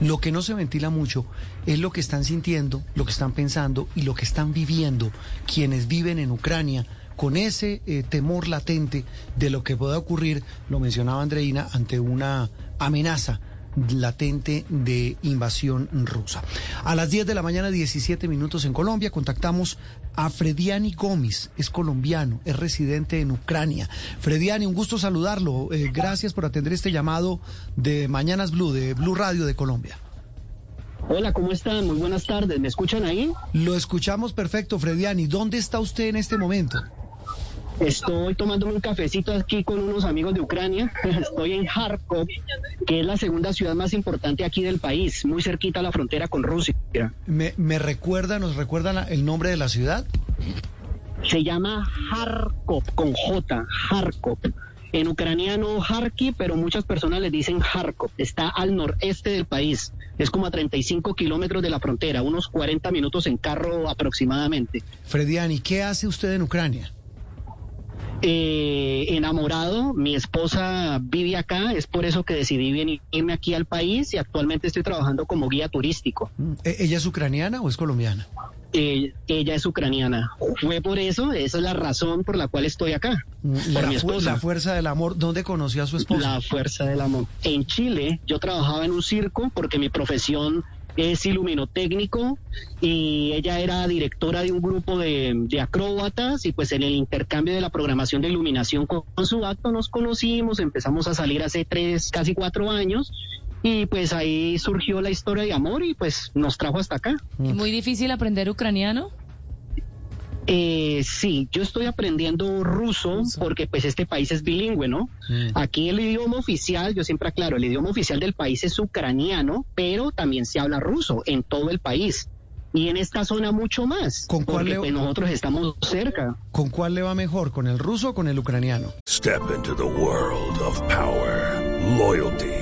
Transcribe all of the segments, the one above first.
Lo que no se ventila mucho es lo que están sintiendo, lo que están pensando y lo que están viviendo quienes viven en Ucrania con ese eh, temor latente de lo que pueda ocurrir, lo mencionaba Andreina, ante una amenaza latente de invasión rusa. A las 10 de la mañana, 17 minutos en Colombia, contactamos a Frediani Gómez, es colombiano, es residente en Ucrania. Frediani, un gusto saludarlo. Eh, gracias por atender este llamado de Mañanas Blue, de Blue Radio de Colombia. Hola, ¿cómo están? Muy buenas tardes. ¿Me escuchan ahí? Lo escuchamos perfecto, Frediani. ¿Dónde está usted en este momento? Estoy tomándome un cafecito aquí con unos amigos de Ucrania. Estoy en Kharkov, que es la segunda ciudad más importante aquí del país, muy cerquita a la frontera con Rusia. ¿Me, me recuerda, nos recuerda la- el nombre de la ciudad? Se llama Kharkov, con J, Kharkov. En ucraniano Kharkiv, pero muchas personas le dicen Kharkov. Está al noreste del país. Es como a 35 kilómetros de la frontera, unos 40 minutos en carro aproximadamente. Frediani, ¿qué hace usted en Ucrania? Eh, enamorado, mi esposa vive acá, es por eso que decidí venirme aquí al país y actualmente estoy trabajando como guía turístico. Mm, ¿e- ¿Ella es ucraniana o es colombiana? Eh, ella es ucraniana. Fue por eso, esa es la razón por la cual estoy acá. Mm, Por mi esposa. la fuerza del amor, ¿dónde conoció a su esposa? La fuerza del amor. En Chile yo trabajaba en un circo porque mi profesión es iluminotécnico y ella era directora de un grupo de, de acróbatas y pues en el intercambio de la programación de iluminación con, su acto nos conocimos, empezamos a salir hace tres, casi cuatro años y pues ahí surgió la historia de amor y pues nos trajo hasta acá. ¿Y muy difícil aprender ucraniano? Eh, sí, yo estoy aprendiendo ruso porque pues este país es bilingüe, ¿no? Aquí el idioma oficial, yo siempre aclaro, el idioma oficial del país es ucraniano, pero también se habla ruso en todo el país. Y en esta zona mucho más, ¿Con cuál porque le- pues, nosotros estamos cerca. ¿Con cuál le va mejor? ¿Con el ruso o con el ucraniano? Step into the world of power, loyalty,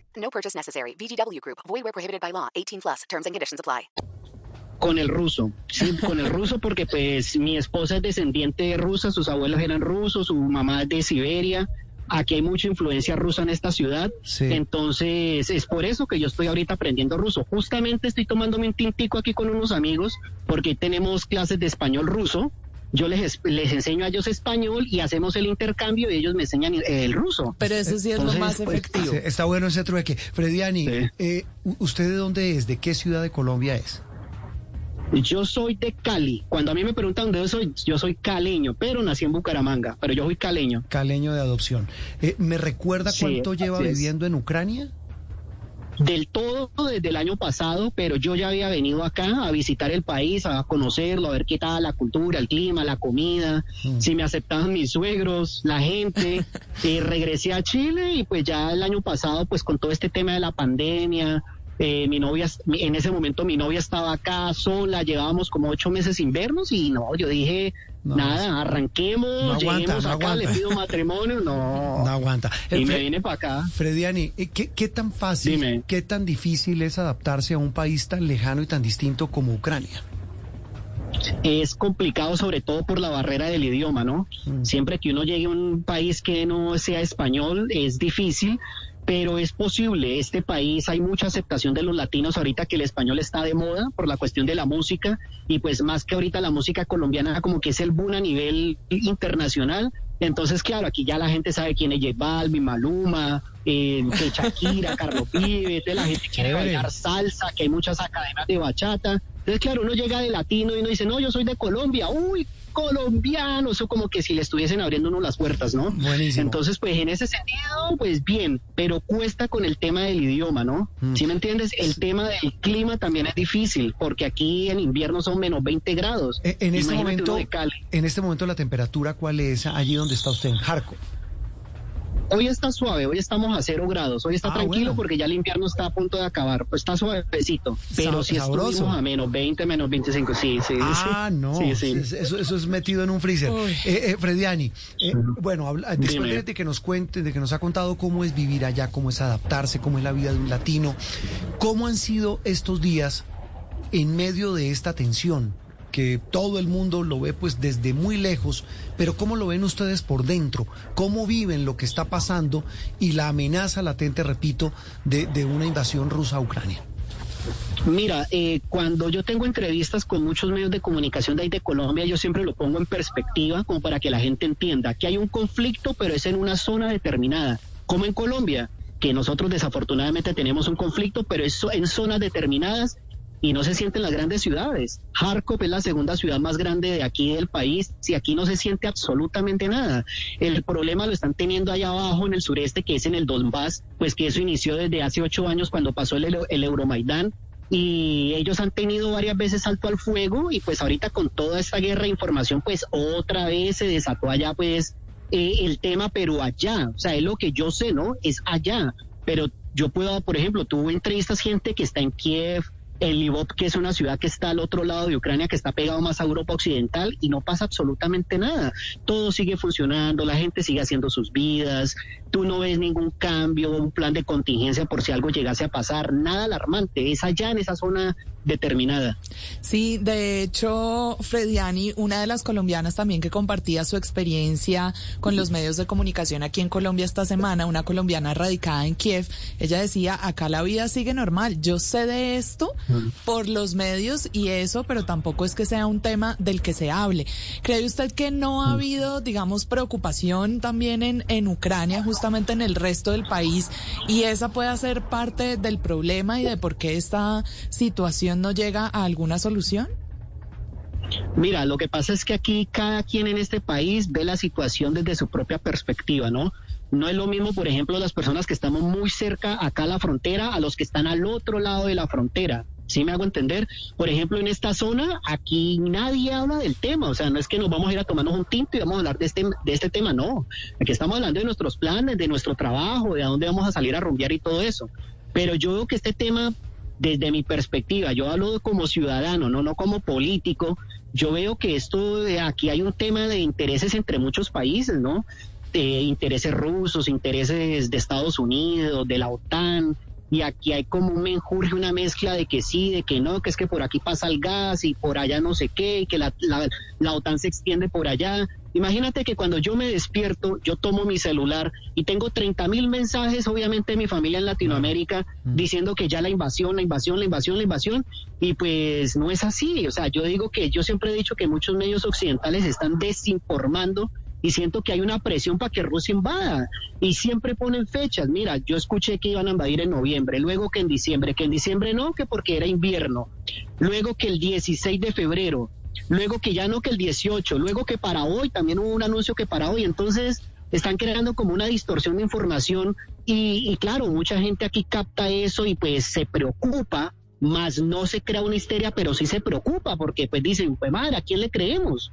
No purchase necessary. VGW Group. Void where prohibited by law. 18 plus. Terms and conditions apply. Con el ruso, sí, con el ruso porque pues mi esposa es descendiente rusa, sus abuelos eran rusos, su mamá es de Siberia. Aquí hay mucha influencia rusa en esta ciudad, Sí. entonces es por eso que yo estoy ahorita aprendiendo ruso. Justamente estoy tomándome un tintico aquí con unos amigos porque tenemos clases de español ruso. Yo les, les enseño a ellos español y hacemos el intercambio y ellos me enseñan el ruso. Pero eso sí es lo Entonces, más pues, efectivo. Está bueno ese trueque. Frediani, Sí. eh, ¿usted de dónde es? ¿De qué ciudad de Colombia es? Yo soy de Cali. Cuando a mí me preguntan de dónde soy, yo soy caleño, pero nací en Bucaramanga, pero yo soy caleño. Caleño de adopción. Eh, ¿Me recuerda Sí, cuánto lleva viviendo en Ucrania? Del todo desde el año pasado, pero yo ya había venido acá a visitar el país, a conocerlo, a ver qué tal la cultura, el clima, la comida, si me aceptaban mis suegros, la gente. Eh, regresé a Chile y pues ya el año pasado, pues con todo este tema de la pandemia, eh, mi novia, en ese momento mi novia estaba acá sola, llevábamos como ocho meses sin vernos y no, yo dije, No, nada, arranquemos, no aguanta, lleguemos no acá, le pido matrimonio, no. No aguanta. Y Eh, me vine para acá. Frediani, eh, ¿qué, qué tan fácil, Dime. qué tan difícil es adaptarse a un país tan lejano y tan distinto como Ucrania? es complicado sobre todo por la barrera del idioma, ¿no? Siempre que uno llegue a un país que no sea español es difícil, pero es posible. Este país hay mucha aceptación de los latinos ahorita que el español está de moda por la cuestión de la música y pues más que ahorita la música colombiana como que es el boom a nivel internacional. Entonces, claro, aquí ya la gente sabe quién es J Balvin, Maluma, eh, Shakira, Carlos Vive, entonces la gente quiere bailar salsa, que hay muchas academias de bachata. Entonces, claro, uno llega de latino y uno dice, no, yo soy de Colombia, uy, colombiano, eso como que si le estuviesen abriendo uno las puertas, ¿no? Buenísimo. Entonces, pues en ese sentido, pues bien, pero cuesta con el tema del idioma, ¿no? Mm. ¿Sí me entiendes? El tema del clima también es difícil, porque aquí en invierno son menos 20 grados. Eh, En este momento, en este momento la temperatura, ¿cuál es allí donde está usted en Jarco? Hoy está suave, hoy estamos a cero grados, hoy está Ah, tranquilo bueno. porque ya el invierno está a punto de acabar, pues está suavecito, pero si sabroso. estuvimos a menos 20, menos 25, sí, sí. Ah, sí. no, Sí, sí. es- Eso, eso es metido en un freezer. Eh, eh, Frediani, eh, bueno, habla- después de que nos cuente, de que nos ha contado cómo es vivir allá, cómo es adaptarse, cómo es la vida de un latino, ¿cómo han sido estos días en medio de esta tensión? Que todo el mundo lo ve pues desde muy lejos, pero ¿cómo lo ven ustedes por dentro? ¿Cómo viven lo que está pasando y la amenaza latente, repito, de, de una invasión rusa a Ucrania? Mira, eh, cuando yo tengo entrevistas con muchos medios de comunicación de ahí de Colombia, yo siempre lo pongo en perspectiva como para que la gente entienda que hay un conflicto, pero es en una zona determinada, como en Colombia, que nosotros desafortunadamente tenemos un conflicto, pero es en zonas determinadas y no se siente en las grandes ciudades. Kharkov es la segunda ciudad más grande de aquí del país, si aquí no se siente absolutamente nada. El problema lo están teniendo allá abajo en el sureste, que es en el Donbass, pues que eso inició desde hace ocho años cuando pasó el, el Euromaidán y ellos han tenido varias veces salto al fuego y pues ahorita con toda esta guerra de información pues otra vez se desató allá pues eh, el tema pero allá, o sea, es lo que yo sé, ¿no? Es allá, pero yo puedo, por ejemplo, tuve entrevistas gente que está en Kiev, en que es una ciudad que está al otro lado de Ucrania, que está pegado más a Europa Occidental, y no pasa absolutamente nada. Todo sigue funcionando, la gente sigue haciendo sus vidas, tú no ves ningún cambio, un plan de contingencia por si algo llegase a pasar, nada alarmante, es allá en esa zona determinada. Sí, de hecho, Frediani, una de las colombianas también que compartía su experiencia con los medios de comunicación aquí en Colombia esta semana, una colombiana radicada en Kiev, ella decía, acá la vida sigue normal, yo sé de esto por los medios y eso, pero tampoco es que sea un tema del que se hable. ¿Cree usted que no ha habido, digamos, preocupación también en, en Ucrania, justamente en el resto del país, y esa puede ser parte del problema y de por qué esta situación no llega a alguna solución? Mira, lo que pasa es que aquí cada quien en este país ve la situación desde su propia perspectiva, ¿no? No es lo mismo, por ejemplo, las personas que estamos muy cerca acá a la frontera a los que están al otro lado de la frontera. ¿Sí me hago entender? Por ejemplo, en esta zona, aquí nadie habla del tema. O sea, no es que nos vamos a ir a tomarnos un tinto y vamos a hablar de este, de este tema, no. Aquí estamos hablando de nuestros planes, de nuestro trabajo, de a dónde vamos a salir a rumbear y todo eso. Pero yo veo que este tema desde mi perspectiva, yo hablo como ciudadano, no, no como político, yo veo que esto de aquí hay un tema de intereses entre muchos países, ¿no? De intereses rusos, intereses de Estados Unidos, de la OTAN, y aquí hay como un menjurje, una mezcla de que sí, de que no, que es que por aquí pasa el gas y por allá no sé qué, y que la, la, la OTAN se extiende por allá. Imagínate que cuando yo me despierto, yo tomo mi celular y tengo 30 mil mensajes, obviamente, de mi familia en Latinoamérica, diciendo que ya la invasión, la invasión, la invasión, la invasión, y pues no es así. O sea, yo digo que yo siempre he dicho que muchos medios occidentales están desinformando y siento que hay una presión para que Rusia invada y siempre ponen fechas. Mira, yo escuché que iban a invadir en noviembre, luego que en diciembre, que en diciembre no, que porque era invierno, luego que el 16 de febrero, luego que ya no que el 18, luego que para hoy también hubo un anuncio que para hoy, entonces están creando como una distorsión de información y, claro, mucha gente aquí capta eso y pues se preocupa, más no se crea una histeria, pero sí se preocupa porque pues dicen, pues madre, ¿a quién le creemos?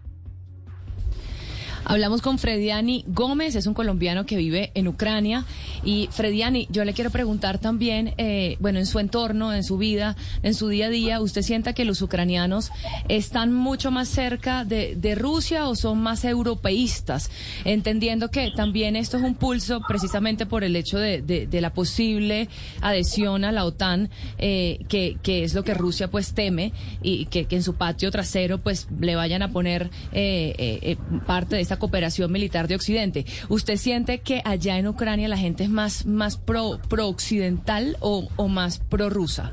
Hablamos con Frediani Gómez, es un colombiano que vive en Ucrania. Y Frediani, yo le quiero preguntar también, eh, bueno, en su entorno, en su vida, en su día a día, ¿usted sienta que los ucranianos están mucho más cerca de, Rusia o son más europeístas? Entendiendo que también esto es un pulso precisamente por el hecho de, la posible adhesión a la OTAN, eh, que, que, es lo que Rusia pues teme y que, en su patio trasero pues le vayan a poner eh, eh, parte de esta cooperación militar de Occidente. ¿Usted siente que allá en Ucrania la gente es más, más pro, pro occidental o, o más pro rusa?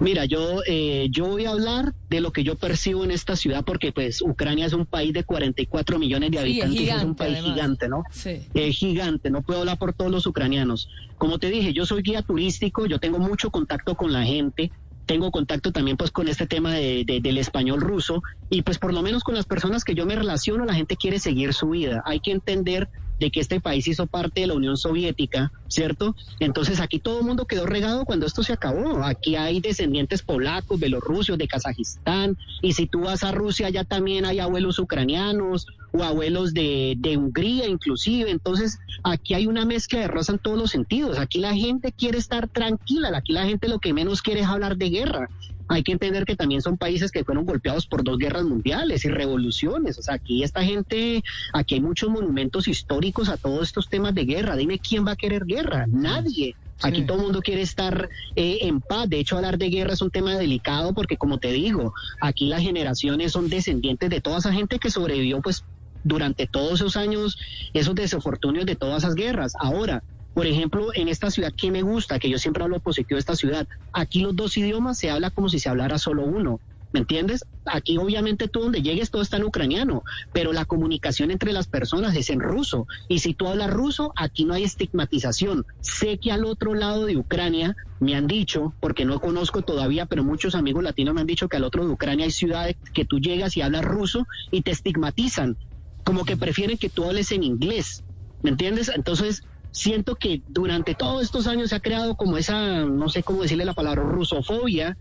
Mira, yo, eh, yo voy a hablar de lo que yo percibo en esta ciudad porque pues Ucrania es un país de 44 millones de habitantes, sí, es, gigante, es, un país además. gigante, ¿no? Sí. Es gigante, no puedo hablar por todos los ucranianos. Como te dije, yo soy guía turístico, yo tengo mucho contacto con la gente, tengo contacto también pues con este tema de, de- del español ruso y pues por lo menos con las personas que yo me relaciono la gente quiere seguir su vida. Hay que entender de que este país hizo parte de la Unión Soviética, ¿cierto? Entonces aquí todo el mundo quedó regado cuando esto se acabó. Aquí hay descendientes polacos, belorrusios, de Kazajistán, y si tú vas a Rusia ya también hay abuelos ucranianos o abuelos de, de Hungría inclusive. Entonces aquí hay una mezcla de raza en todos los sentidos. Aquí la gente quiere estar tranquila, aquí la gente lo que menos quiere es hablar de guerra. Hay que entender que también son países que fueron golpeados por dos guerras mundiales y revoluciones. O sea, aquí esta gente, aquí hay muchos monumentos históricos a todos estos temas de guerra. Dime quién va a querer guerra. Nadie. Aquí todo el mundo quiere estar eh, en paz. De hecho, hablar de guerra es un tema delicado porque, como te digo, aquí las generaciones son descendientes de toda esa gente que sobrevivió, pues, durante todos esos años, esos desafortunios de todas esas guerras. Ahora, por ejemplo, en esta ciudad que me gusta, que yo siempre hablo positivo de esta ciudad, aquí los dos idiomas se habla como si se hablara solo uno. ¿Me entiendes? Aquí obviamente tú donde llegues todo está en ucraniano, pero la comunicación entre las personas es en ruso. Y si tú hablas ruso, aquí no hay estigmatización. Sé que al otro lado de Ucrania me han dicho, porque no conozco todavía, pero muchos amigos latinos me han dicho que al otro de Ucrania hay ciudades que tú llegas y hablas ruso y te estigmatizan, como que prefieren que tú hables en inglés. ¿Me entiendes? Entonces, siento que durante todos estos años se ha creado como esa, no sé cómo decirle la palabra, rusofobia,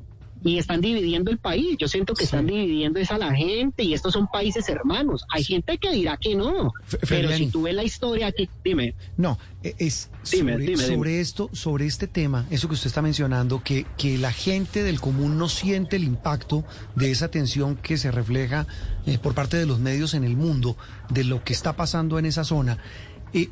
y están dividiendo el país. Yo siento que están dividiendo es a la gente, y estos son países hermanos. Hay gente que dirá que no, pero si tú ves la historia aquí, dime. No, e- es Dime, sobre, dime, dime. sobre esto, sobre este tema, eso que usted está mencionando, que, que la gente del común no siente el impacto de esa tensión que se refleja eh, por parte de los medios en el mundo, de lo que está pasando en esa zona. Eh,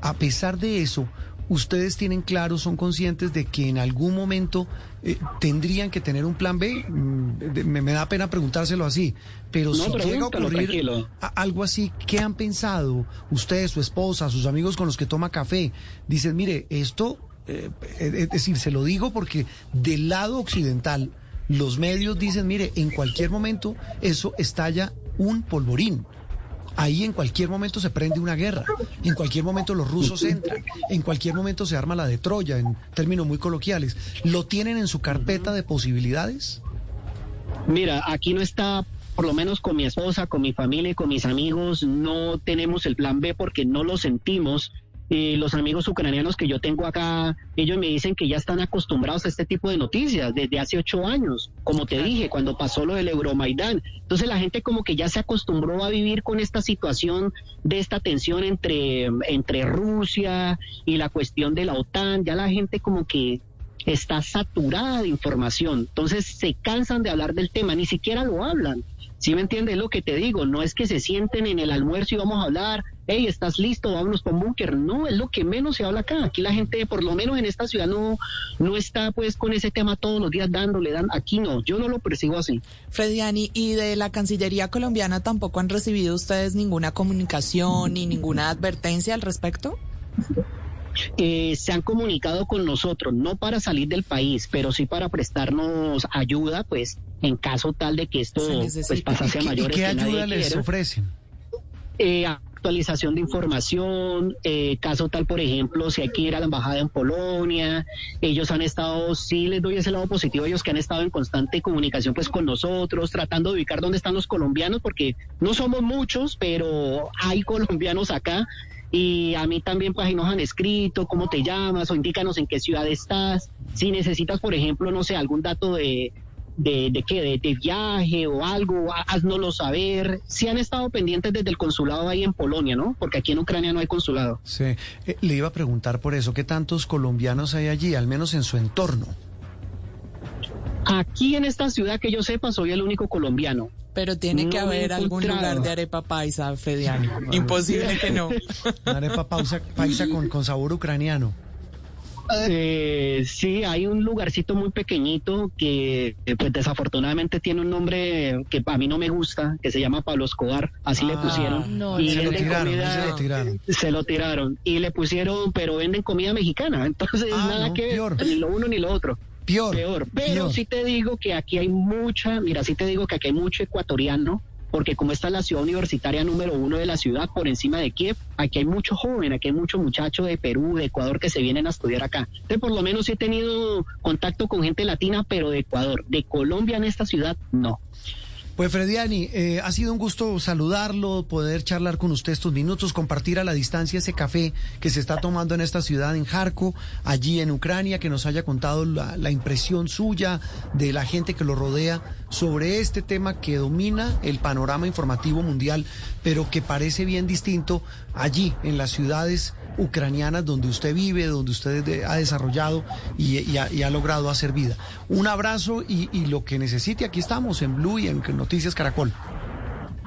a pesar de eso, ustedes tienen claro, son conscientes de que en algún momento eh, tendrían que tener un plan B. Mm, me, me da pena preguntárselo así, pero No, si llega a ocurrir a- algo así, ¿qué han pensado ustedes, su esposa, sus amigos con los que toma café? Dicen, mire, esto, eh, es es decir, se lo digo porque del lado occidental, los medios dicen, mire, en cualquier momento eso estalla un polvorín. Ahí en cualquier momento se prende una guerra, en cualquier momento los rusos entran, en cualquier momento se arma la de Troya, en términos muy coloquiales. ¿Lo tienen en su carpeta de posibilidades? Mira, aquí no está, por lo menos con mi esposa, con mi familia y con mis amigos, no tenemos el plan B porque no lo sentimos. Y los amigos ucranianos que yo tengo acá, ellos me dicen que ya están acostumbrados a este tipo de noticias desde hace ocho años, como te dije, cuando pasó lo del Euromaidán. Entonces la gente como que ya se acostumbró a vivir con esta situación de esta tensión entre, entre Rusia y la cuestión de la OTAN. Ya la gente como que está saturada de información. Entonces se cansan de hablar del tema, ni siquiera lo hablan. ¿Sí me entiendes lo que te digo? No es que se sienten en el almuerzo y vamos a hablar, hey, ¿estás listo? Vámonos con búnker. No, es lo que menos se habla acá. Aquí la gente, por lo menos en esta ciudad, no, no está pues con ese tema todos los días dándole, dan. Aquí no, yo no lo percibo así. Frediani, ¿y de la Cancillería colombiana tampoco han recibido ustedes ninguna comunicación ni ninguna advertencia al respecto? eh, se han comunicado con nosotros, no para salir del país, pero sí para prestarnos ayuda, pues en caso tal de que esto pues, pasase a ¿Y qué- y mayores. qué que nadie ayuda les quiere. ofrecen? Eh, actualización de información, eh, caso tal, por ejemplo, si hay que ir a la embajada en Polonia, ellos han estado, sí les doy ese lado positivo, ellos que han estado en constante comunicación pues con nosotros, tratando de ubicar dónde están los colombianos, porque no somos muchos, pero hay colombianos acá. Y a mí también pues ahí nos han escrito cómo te llamas o indícanos en qué ciudad estás. Si necesitas, por ejemplo, no sé, algún dato de, de, de qué, de, de viaje o algo, haznoslo saber. Si han estado pendientes desde el consulado ahí en Polonia, ¿no? Porque aquí en Ucrania no hay consulado. Sí, Eh, le iba a preguntar por eso, ¿qué tantos colombianos hay allí, al menos en su entorno? Aquí en esta ciudad que yo sepa soy el único colombiano. Pero tiene que No haber algún lugar de arepa paisa, Frediani. Imposible que no. Una arepa pausa, paisa con, con sabor ucraniano. Eh, sí, hay un lugarcito muy pequeñito que eh, pues desafortunadamente tiene un nombre que a mí no me gusta, que se llama Pablo Escobar, así le Ah, pusieron. no, y se lo venden tiraron, comida- se lo tiraron. se lo tiraron. Y le pusieron, pero venden comida mexicana, entonces Ah, nada no, que ver, peor. ni lo uno ni lo otro. Peor, Peor. Pero peor. sí te digo que aquí hay mucha, mira, sí te digo que aquí hay mucho ecuatoriano porque como esta es la ciudad universitaria número uno de la ciudad por encima de Kiev, aquí hay mucho joven, aquí hay mucho muchacho de Perú, de Ecuador que se vienen a estudiar acá. Entonces por lo menos he tenido contacto con gente latina, pero de Ecuador, de Colombia en esta ciudad no. Pues Frediani, eh, ha sido un gusto saludarlo, poder charlar con usted estos minutos, compartir a la distancia ese café que se está tomando en esta ciudad, en Jarco, allí en Ucrania, que nos haya contado la, la impresión suya de la gente que lo rodea sobre este tema que domina el panorama informativo mundial, pero que parece bien distinto allí, en las ciudades ucranianas donde usted vive, donde usted ha desarrollado y, y, ha, y ha, logrado hacer vida. Un abrazo y, y, lo que necesite, aquí estamos en Blue y en Noticias Caracol.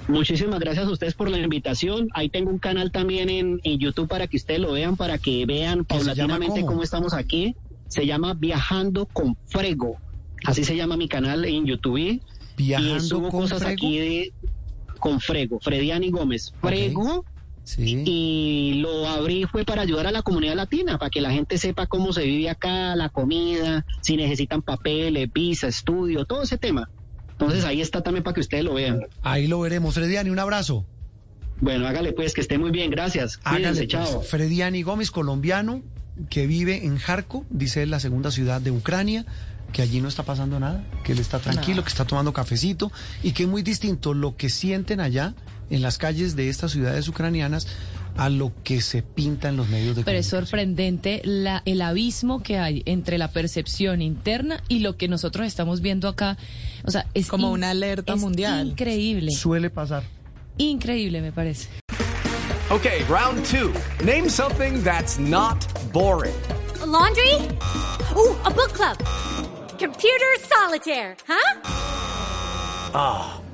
Muchísimas gracias a ustedes por la invitación. Ahí tengo un canal también en, en YouTube para que ustedes lo vean, para que vean paulatinamente cómo estamos aquí. Se llama Viajando con Frego. Así se llama mi canal en YouTube. Viajando y subo con cosas Frego? aquí de con Frego, Frediani Gómez. Frego. Okay. Sí. Y lo abrí fue para ayudar a la comunidad latina, para que la gente sepa cómo se vive acá, la comida, si necesitan papeles, visa, estudio, todo ese tema. Entonces ahí está también para que ustedes lo vean. Ahí lo veremos. Frediani, un abrazo. Bueno, hágale pues, que esté muy bien, gracias. Hágale, Cuídense, pues. chao. Frediani Gómez, colombiano, que vive en Jarco, dice la segunda ciudad de Ucrania, que allí no está pasando nada, que él está tranquilo, que está tomando cafecito y que es muy distinto lo que sienten allá en las calles de estas ciudades ucranianas a lo que se pinta en los medios de Pero es comunicación. sorprendente la, el abismo que hay entre la percepción interna y lo que nosotros estamos viendo acá. O sea, es Como in- una alerta es mundial. Increíble, Suele pasar. increíble me parece. Okay, round two. Name something that's not boring. A laundry? Ooh, a book club. Computer solitaire, huh? Ah,